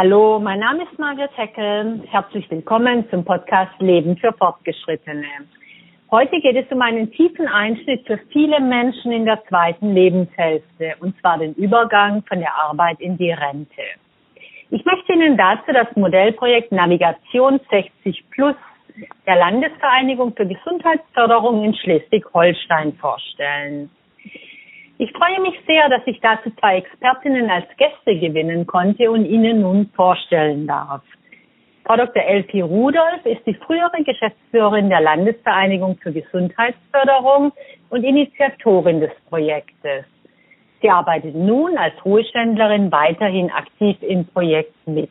Hallo, mein Name ist Margaret Heckel. Herzlich willkommen zum Podcast Leben für Fortgeschrittene. Heute geht es um einen tiefen Einschnitt für viele Menschen in der zweiten Lebenshälfte, und zwar den Übergang von der Arbeit in die Rente. Ich möchte Ihnen dazu das Modellprojekt Navigation 60 Plus der Landesvereinigung für Gesundheitsförderung in Schleswig-Holstein vorstellen. Ich freue mich sehr, dass ich dazu zwei Expertinnen als Gäste gewinnen konnte und Ihnen nun vorstellen darf. Frau Dr. Elfie Rudolph ist die frühere Geschäftsführerin der Landesvereinigung für Gesundheitsförderung und Initiatorin des Projektes. Sie arbeitet nun als Ruheständlerin weiterhin aktiv im Projekt mit.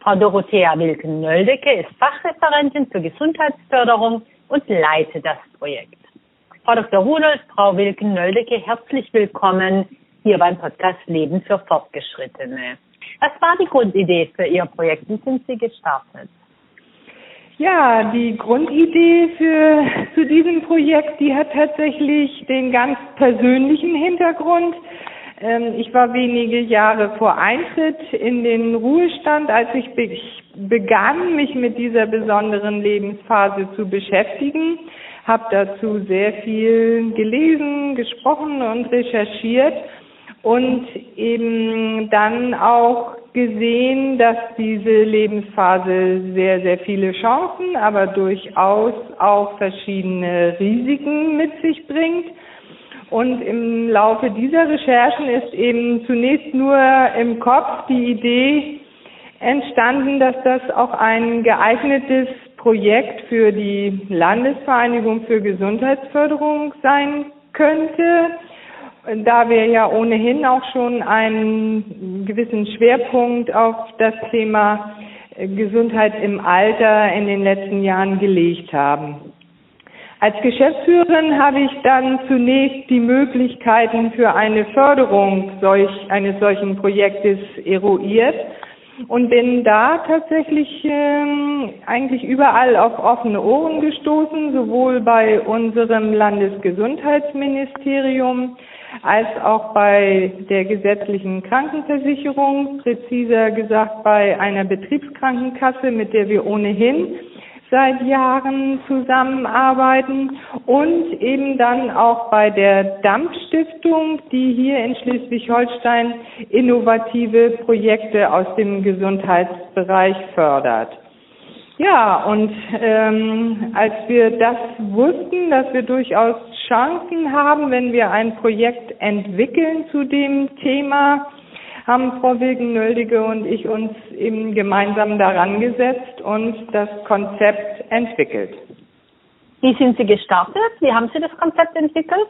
Frau Dorothea Wilken-Nöldecke ist Fachreferentin für Gesundheitsförderung und leitet das Projekt. Frau Dr. Rudolf, Frau Wilken-Nöldecke, herzlich willkommen hier beim Podcast Leben für Fortgeschrittene. Was war die Grundidee für Ihr Projekt? Wie sind Sie gestartet? Ja, die Grundidee für, zu diesem Projekt, die hat tatsächlich den ganz persönlichen Hintergrund. Ähm, ich war wenige Jahre vor Eintritt in den Ruhestand, als ich begann, mich mit dieser besonderen Lebensphase zu beschäftigen habe dazu sehr viel gelesen, gesprochen und recherchiert und eben dann auch gesehen, dass diese Lebensphase sehr, sehr viele Chancen, aber durchaus auch verschiedene Risiken mit sich bringt. Und im Laufe dieser Recherchen ist eben zunächst nur im Kopf die Idee entstanden, dass das auch ein geeignetes Projekt für die Landesvereinigung für Gesundheitsförderung sein könnte, da wir ja ohnehin auch schon einen gewissen Schwerpunkt auf das Thema Gesundheit im Alter in den letzten Jahren gelegt haben. Als Geschäftsführerin habe ich dann zunächst die Möglichkeiten für eine Förderung solch, eines solchen Projektes eruiert und bin da tatsächlich ähm, eigentlich überall auf offene Ohren gestoßen, sowohl bei unserem Landesgesundheitsministerium als auch bei der gesetzlichen Krankenversicherung, präziser gesagt bei einer Betriebskrankenkasse, mit der wir ohnehin seit Jahren zusammenarbeiten und eben dann auch bei der Dampfstiftung, die hier in Schleswig-Holstein innovative Projekte aus dem Gesundheitsbereich fördert. Ja, und ähm, als wir das wussten, dass wir durchaus Chancen haben, wenn wir ein Projekt entwickeln zu dem Thema, haben Frau Wilken-Nöldige und ich uns eben gemeinsam daran gesetzt und das Konzept entwickelt. Wie sind Sie gestartet? Wie haben Sie das Konzept entwickelt?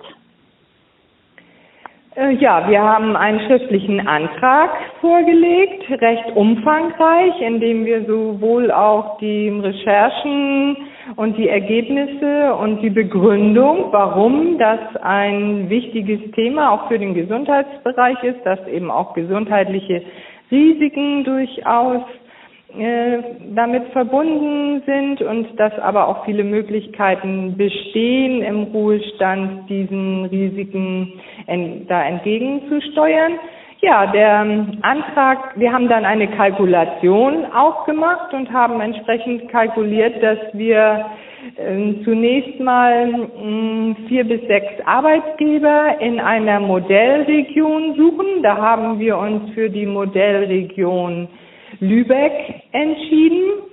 Äh, ja, wir haben einen schriftlichen Antrag vorgelegt, recht umfangreich, in dem wir sowohl auch die Recherchen und die Ergebnisse und die Begründung, warum das ein wichtiges Thema auch für den Gesundheitsbereich ist, dass eben auch gesundheitliche Risiken durchaus äh, damit verbunden sind und dass aber auch viele Möglichkeiten bestehen, im Ruhestand diesen Risiken en da entgegenzusteuern. Ja, der Antrag, wir haben dann eine Kalkulation auch gemacht und haben entsprechend kalkuliert, dass wir äh, zunächst mal mh, vier bis sechs Arbeitgeber in einer Modellregion suchen. Da haben wir uns für die Modellregion Lübeck entschieden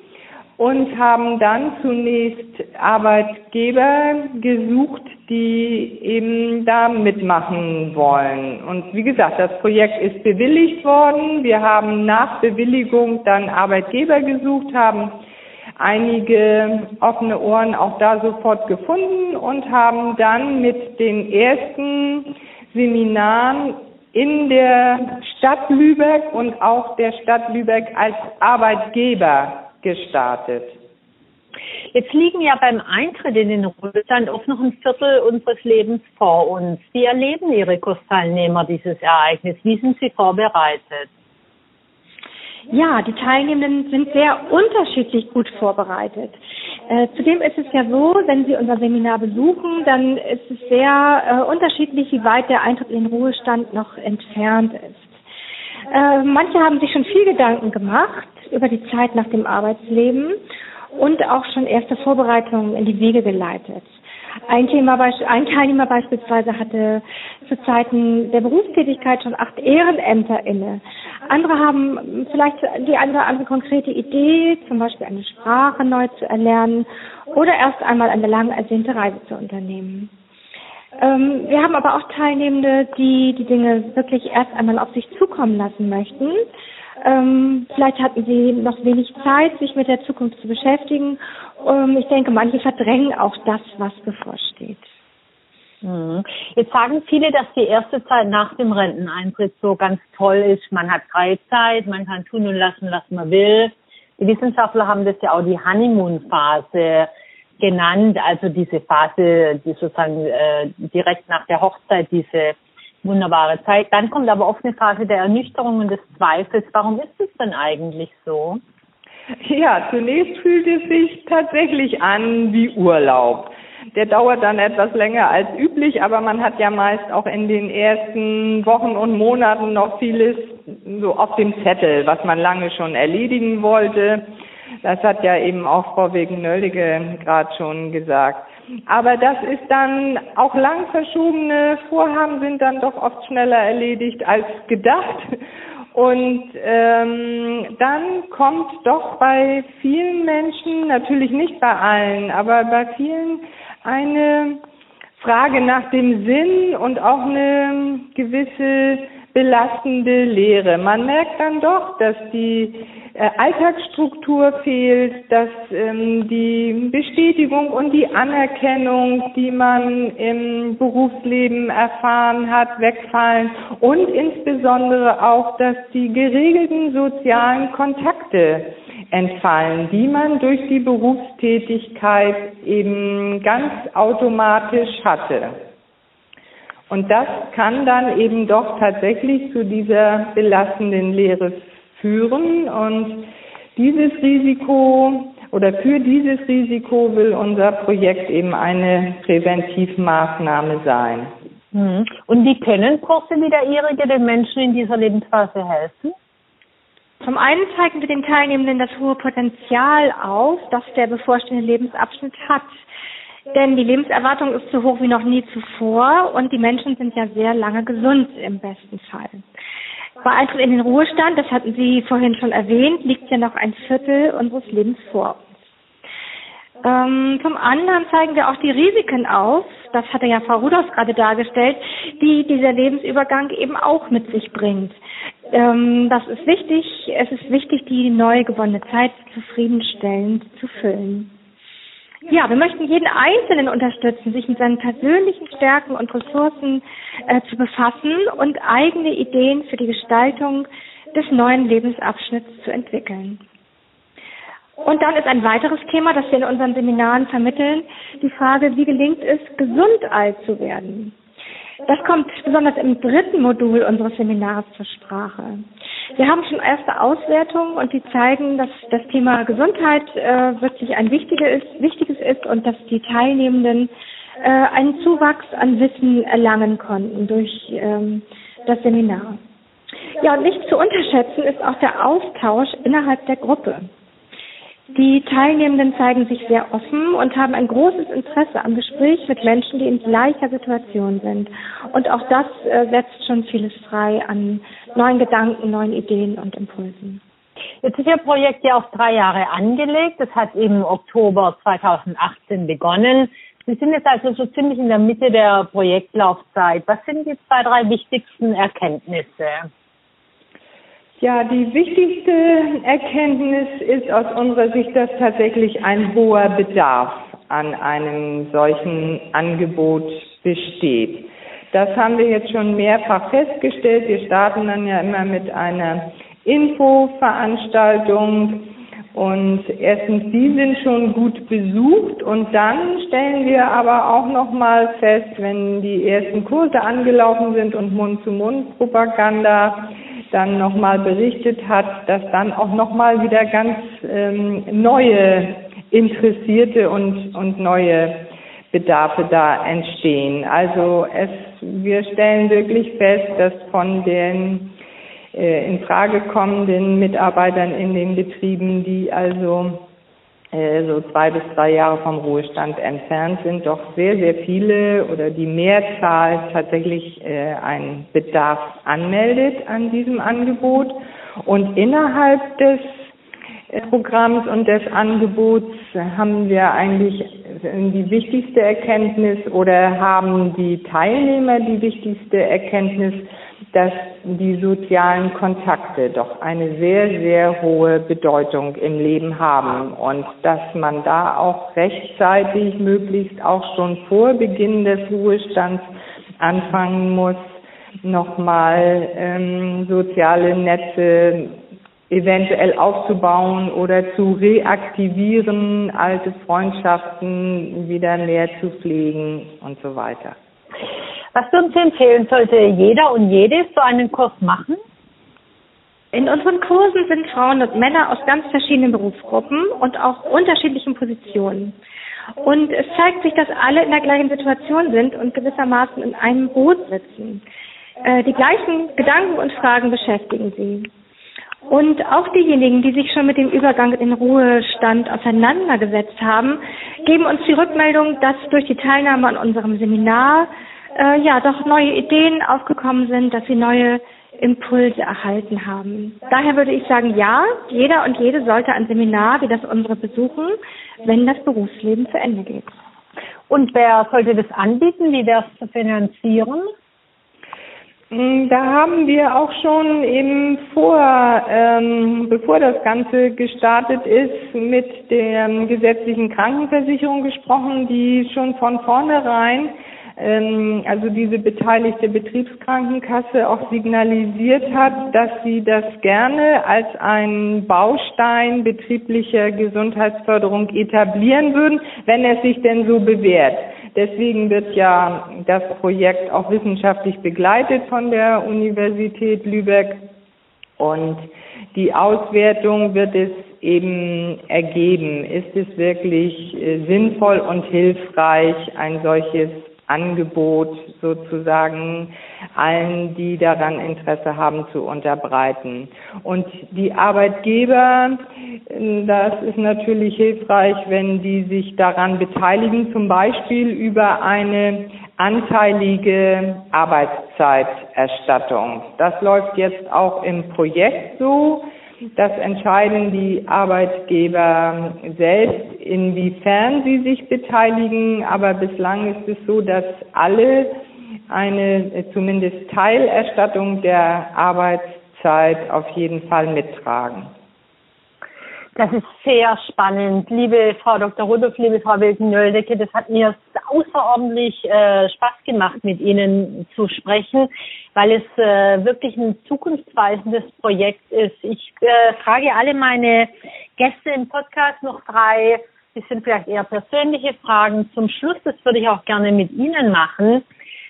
und haben dann zunächst Arbeitgeber gesucht, die eben da mitmachen wollen. Und wie gesagt, das Projekt ist bewilligt worden. Wir haben nach Bewilligung dann Arbeitgeber gesucht, haben einige offene Ohren auch da sofort gefunden und haben dann mit den ersten Seminaren in der Stadt Lübeck und auch der Stadt Lübeck als Arbeitgeber gestartet. Jetzt liegen ja beim Eintritt in den Ruhestand oft noch ein Viertel unseres Lebens vor uns. Wie erleben Ihre Kursteilnehmer dieses Ereignis? Wie sind Sie vorbereitet? Ja, die Teilnehmenden sind sehr unterschiedlich gut vorbereitet. Äh, zudem ist es ja so, wenn Sie unser Seminar besuchen, dann ist es sehr äh, unterschiedlich, wie weit der Eintritt in den Ruhestand noch entfernt ist. Äh, manche haben sich schon viel Gedanken gemacht über die Zeit nach dem Arbeitsleben und auch schon erste Vorbereitungen in die Wege geleitet. Ein, Thema, ein Teilnehmer beispielsweise hatte zu Zeiten der Berufstätigkeit schon acht Ehrenämter inne. Andere haben vielleicht die eine oder andere konkrete Idee, zum Beispiel eine Sprache neu zu erlernen oder erst einmal eine lang ersehnte Reise zu unternehmen. Ähm, wir haben aber auch Teilnehmende, die die Dinge wirklich erst einmal auf sich zukommen lassen möchten. Ähm, vielleicht hatten sie noch wenig Zeit, sich mit der Zukunft zu beschäftigen. Ähm, ich denke, manche verdrängen auch das, was bevorsteht. Mhm. Jetzt sagen viele, dass die erste Zeit nach dem Renteneintritt so ganz toll ist. Man hat Freizeit, man kann tun und lassen, was man will. Die Wissenschaftler haben das ja auch die Honeymoon-Phase genannt, also diese Phase, die sozusagen äh, direkt nach der Hochzeit, diese wunderbare Zeit. Dann kommt aber oft eine Phase der Ernüchterung und des Zweifels. Warum ist es denn eigentlich so? Ja, zunächst fühlt es sich tatsächlich an wie Urlaub. Der dauert dann etwas länger als üblich, aber man hat ja meist auch in den ersten Wochen und Monaten noch vieles so auf dem Zettel, was man lange schon erledigen wollte. Das hat ja eben auch Frau Wegen-Nöldige gerade schon gesagt. Aber das ist dann, auch lang verschobene Vorhaben sind dann doch oft schneller erledigt als gedacht. Und ähm, dann kommt doch bei vielen Menschen, natürlich nicht bei allen, aber bei vielen eine Frage nach dem Sinn und auch eine gewisse belastende Lehre. Man merkt dann doch, dass die äh, Alltagsstruktur fehlt, dass ähm, die Bestätigung und die Anerkennung, die man im Berufsleben erfahren hat, wegfallen und insbesondere auch, dass die geregelten sozialen Kontakte entfallen, die man durch die Berufstätigkeit eben ganz automatisch hatte. Und das kann dann eben doch tatsächlich zu dieser belastenden Lehre führen. Und dieses Risiko oder für dieses Risiko will unser Projekt eben eine Präventivmaßnahme sein. Mhm. Und wie können Kurse wie der Ihrige den Menschen in dieser Lebensphase helfen? Zum einen zeigen wir den Teilnehmenden das hohe Potenzial auf, das der bevorstehende Lebensabschnitt hat. Denn die Lebenserwartung ist so hoch wie noch nie zuvor und die Menschen sind ja sehr lange gesund im besten Fall. Bei Eintritt in den Ruhestand, das hatten Sie vorhin schon erwähnt, liegt ja noch ein Viertel unseres Lebens vor uns. Ähm, zum anderen zeigen wir auch die Risiken auf, das hatte ja Frau Rudolph gerade dargestellt, die dieser Lebensübergang eben auch mit sich bringt. Ähm, das ist wichtig, es ist wichtig, die neu gewonnene Zeit zufriedenstellend zu füllen. Ja, wir möchten jeden Einzelnen unterstützen, sich mit seinen persönlichen Stärken und Ressourcen äh, zu befassen und eigene Ideen für die Gestaltung des neuen Lebensabschnitts zu entwickeln. Und dann ist ein weiteres Thema, das wir in unseren Seminaren vermitteln, die Frage, wie gelingt es, gesund alt zu werden. Das kommt besonders im dritten Modul unseres Seminars zur Sprache. Wir haben schon erste Auswertungen und die zeigen, dass das Thema Gesundheit äh, wirklich ein wichtiges, wichtiges ist und dass die Teilnehmenden äh, einen Zuwachs an Wissen erlangen konnten durch ähm, das Seminar. Ja, und nicht zu unterschätzen ist auch der Austausch innerhalb der Gruppe. Die Teilnehmenden zeigen sich sehr offen und haben ein großes Interesse am Gespräch mit Menschen, die in gleicher Situation sind. Und auch das äh, setzt schon vieles frei an neuen Gedanken, neuen Ideen und Impulsen. Jetzt ist Ihr Projekt ja auf drei Jahre angelegt. Es hat im Oktober 2018 begonnen. Sie sind jetzt also so ziemlich in der Mitte der Projektlaufzeit. Was sind die zwei, drei wichtigsten Erkenntnisse? Ja, die wichtigste Erkenntnis ist aus unserer Sicht, dass tatsächlich ein hoher Bedarf an einem solchen Angebot besteht. Das haben wir jetzt schon mehrfach festgestellt. Wir starten dann ja immer mit einer Infoveranstaltung und erstens, die sind schon gut besucht und dann stellen wir aber auch nochmal fest, wenn die ersten Kurse angelaufen sind und Mund-zu-Mund-Propaganda dann nochmal berichtet hat, dass dann auch nochmal wieder ganz ähm, neue Interessierte und, und neue Bedarfe da entstehen. Also es, wir stellen wirklich fest, dass von den äh, in Frage kommenden Mitarbeitern in den Betrieben, die also so zwei bis drei Jahre vom Ruhestand entfernt sind, doch sehr, sehr viele oder die Mehrzahl tatsächlich äh, einen Bedarf anmeldet an diesem Angebot. Und innerhalb des äh, Programms und des Angebots haben wir eigentlich die wichtigste Erkenntnis oder haben die Teilnehmer die wichtigste Erkenntnis, dass die sozialen Kontakte doch eine sehr, sehr hohe Bedeutung im Leben haben und dass man da auch rechtzeitig, möglichst auch schon vor Beginn des Ruhestands anfangen muss, nochmal ähm, soziale Netze eventuell aufzubauen oder zu reaktivieren, alte Freundschaften wieder mehr zu pflegen und so weiter. Was würden Sie empfehlen, sollte jeder und jede so einen Kurs machen? In unseren Kursen sind Frauen und Männer aus ganz verschiedenen Berufsgruppen und auch unterschiedlichen Positionen. Und es zeigt sich, dass alle in der gleichen Situation sind und gewissermaßen in einem Boot sitzen. Äh, die gleichen Gedanken und Fragen beschäftigen sie. Und auch diejenigen, die sich schon mit dem Übergang in Ruhestand auseinandergesetzt haben, geben uns die Rückmeldung, dass durch die Teilnahme an unserem Seminar äh, ja doch neue Ideen aufgekommen sind, dass sie neue Impulse erhalten haben. Daher würde ich sagen, ja, jeder und jede sollte ein Seminar wie das unsere besuchen, wenn das Berufsleben zu Ende geht. Und wer sollte das anbieten? Wie wäre es zu finanzieren? Mm, da haben wir auch schon eben vor, ähm, bevor das Ganze gestartet ist, mit der gesetzlichen Krankenversicherung gesprochen, die schon von vornherein ähm, also diese beteiligte Betriebskrankenkasse auch signalisiert hat, dass sie das gerne als einen Baustein betrieblicher Gesundheitsförderung etablieren würden, wenn es sich denn so bewährt. Deswegen wird ja das Projekt auch wissenschaftlich begleitet von der Universität Lübeck und die Auswertung wird es eben ergeben. Ist es wirklich äh, sinnvoll und hilfreich, ein solches Angebot sozusagen allen, die daran Interesse haben, zu unterbreiten. Und die Arbeitgeber, das ist natürlich hilfreich, wenn die sich daran beteiligen, zum Beispiel über eine anteilige Arbeitszeiterstattung. Das läuft jetzt auch im Projekt so. Das entscheiden die Arbeitgeber selbst, inwiefern sie sich beteiligen. Aber bislang ist es so, dass alle eine zumindest Teilerstattung der Arbeitszeit auf jeden Fall mittragen. Das ist sehr spannend. Liebe Frau Dr. Rudolph, liebe Frau Wilken-Nöldecke, das hat mir außerordentlich äh, Spaß gemacht, mit Ihnen zu sprechen, weil es äh, wirklich ein zukunftsweisendes Projekt ist. Ich äh, frage alle meine Gäste im Podcast noch drei, das sind vielleicht eher persönliche Fragen. Zum Schluss, das würde ich auch gerne mit Ihnen machen.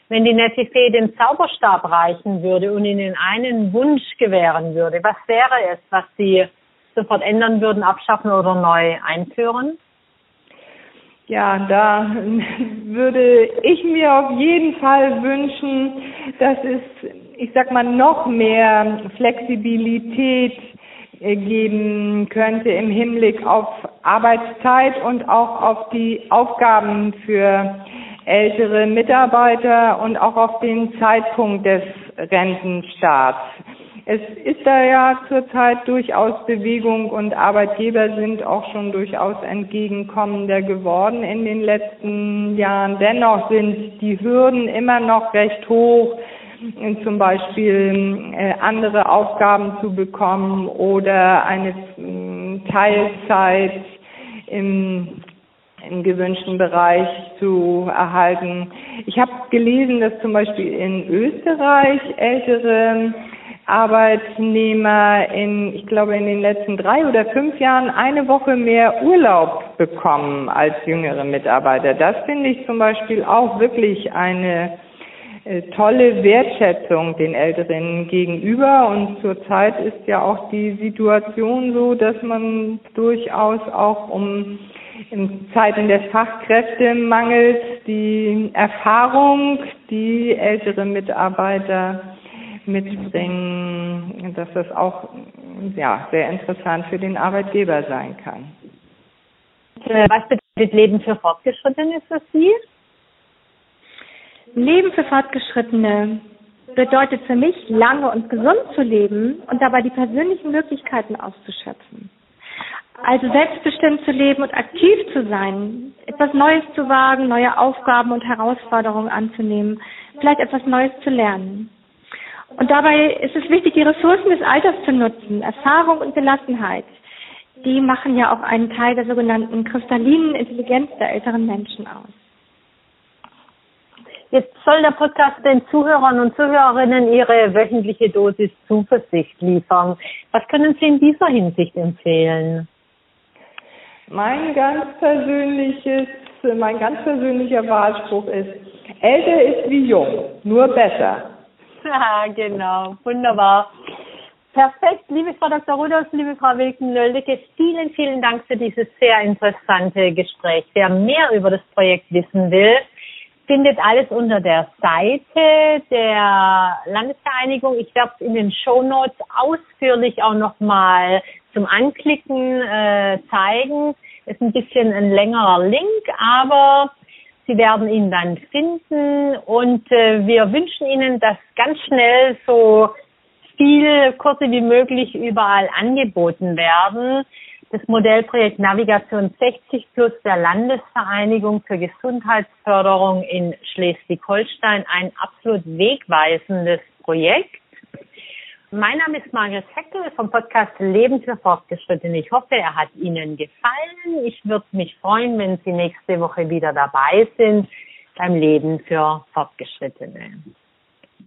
Wenn die nette Fee den Zauberstab reichen würde und Ihnen einen Wunsch gewähren würde, was wäre es, was Sie sofort ändern würden, abschaffen oder neu einführen? Ja, da würde ich mir auf jeden Fall wünschen, dass es, ich sag mal, noch mehr Flexibilität äh, geben könnte im Hinblick auf Arbeitszeit und auch auf die Aufgaben für ältere Mitarbeiter und auch auf den Zeitpunkt des Rentenstarts. Es ist da ja zurzeit durchaus Bewegung und Arbeitgeber sind auch schon durchaus entgegenkommender geworden in den letzten Jahren. Dennoch sind die Hürden immer noch recht hoch, zum Beispiel äh, andere Aufgaben zu bekommen oder eine äh, Teilzeit im im gewünschten Bereich zu erhalten. Ich habe gelesen, dass zum Beispiel in Österreich ältere Arbeitnehmer in, ich glaube, in den letzten drei oder fünf Jahren eine Woche mehr Urlaub bekommen als jüngere Mitarbeiter. Das finde ich zum Beispiel auch wirklich eine äh, tolle Wertschätzung den Älteren gegenüber. Und zurzeit ist ja auch die Situation so, dass man durchaus auch um in Zeiten des Fachkräftemangels die Erfahrung, die ältere Mitarbeiter mitbringen, dass das auch ja, sehr interessant für den Arbeitgeber sein kann. Äh, was bedeutet Leben für Fortgeschrittene für Sie? Leben für Fortgeschrittene bedeutet für mich, lange und gesund zu leben und dabei die persönlichen Möglichkeiten auszuschöpfen. Also selbstbestimmt zu leben und aktiv zu sein, etwas Neues zu wagen, neue Aufgaben und Herausforderungen anzunehmen, vielleicht etwas Neues zu lernen. Und dabei ist es wichtig, die Ressourcen des Alters zu nutzen, Erfahrung und Gelassenheit. Die machen ja auch einen Teil der sogenannten kristallinen Intelligenz der älteren Menschen aus. Jetzt soll der Podcast den Zuhörern und Zuhörerinnen ihre wöchentliche Dosis Zuversicht liefern. Was können Sie in dieser Hinsicht empfehlen? Mein ganz persönliches, mein ganz persönlicher Wahlspruch ist, älter ist wie jung, nur besser. Ja, genau. Wunderbar. Perfekt, liebe Frau Dr. Rudolph, liebe Frau Wilken-Nöldecke, vielen, vielen Dank für dieses sehr interessante Gespräch. Wer mehr über das Projekt wissen will, findet alles unter der Seite der Landesvereinigung. Ich werde es in den Show Notes ausführlich auch nochmal zum Anklicken äh, zeigen. Ist ein bisschen ein längerer Link, aber Sie werden ihn dann finden und äh, wir wünschen Ihnen, dass ganz schnell so viel Kurse wie möglich überall angeboten werden das Modellprojekt Navigation 60 Plus der Landesvereinigung für Gesundheitsförderung in Schleswig-Holstein ein absolut wegweisendes Projekt. Mein Name ist Margret Heckel vom Podcast Leben für Fortgeschrittene. Ich hoffe, er hat Ihnen gefallen. Ich würde mich freuen, wenn Sie nächste Woche wieder dabei sind beim Leben für Fortgeschrittene.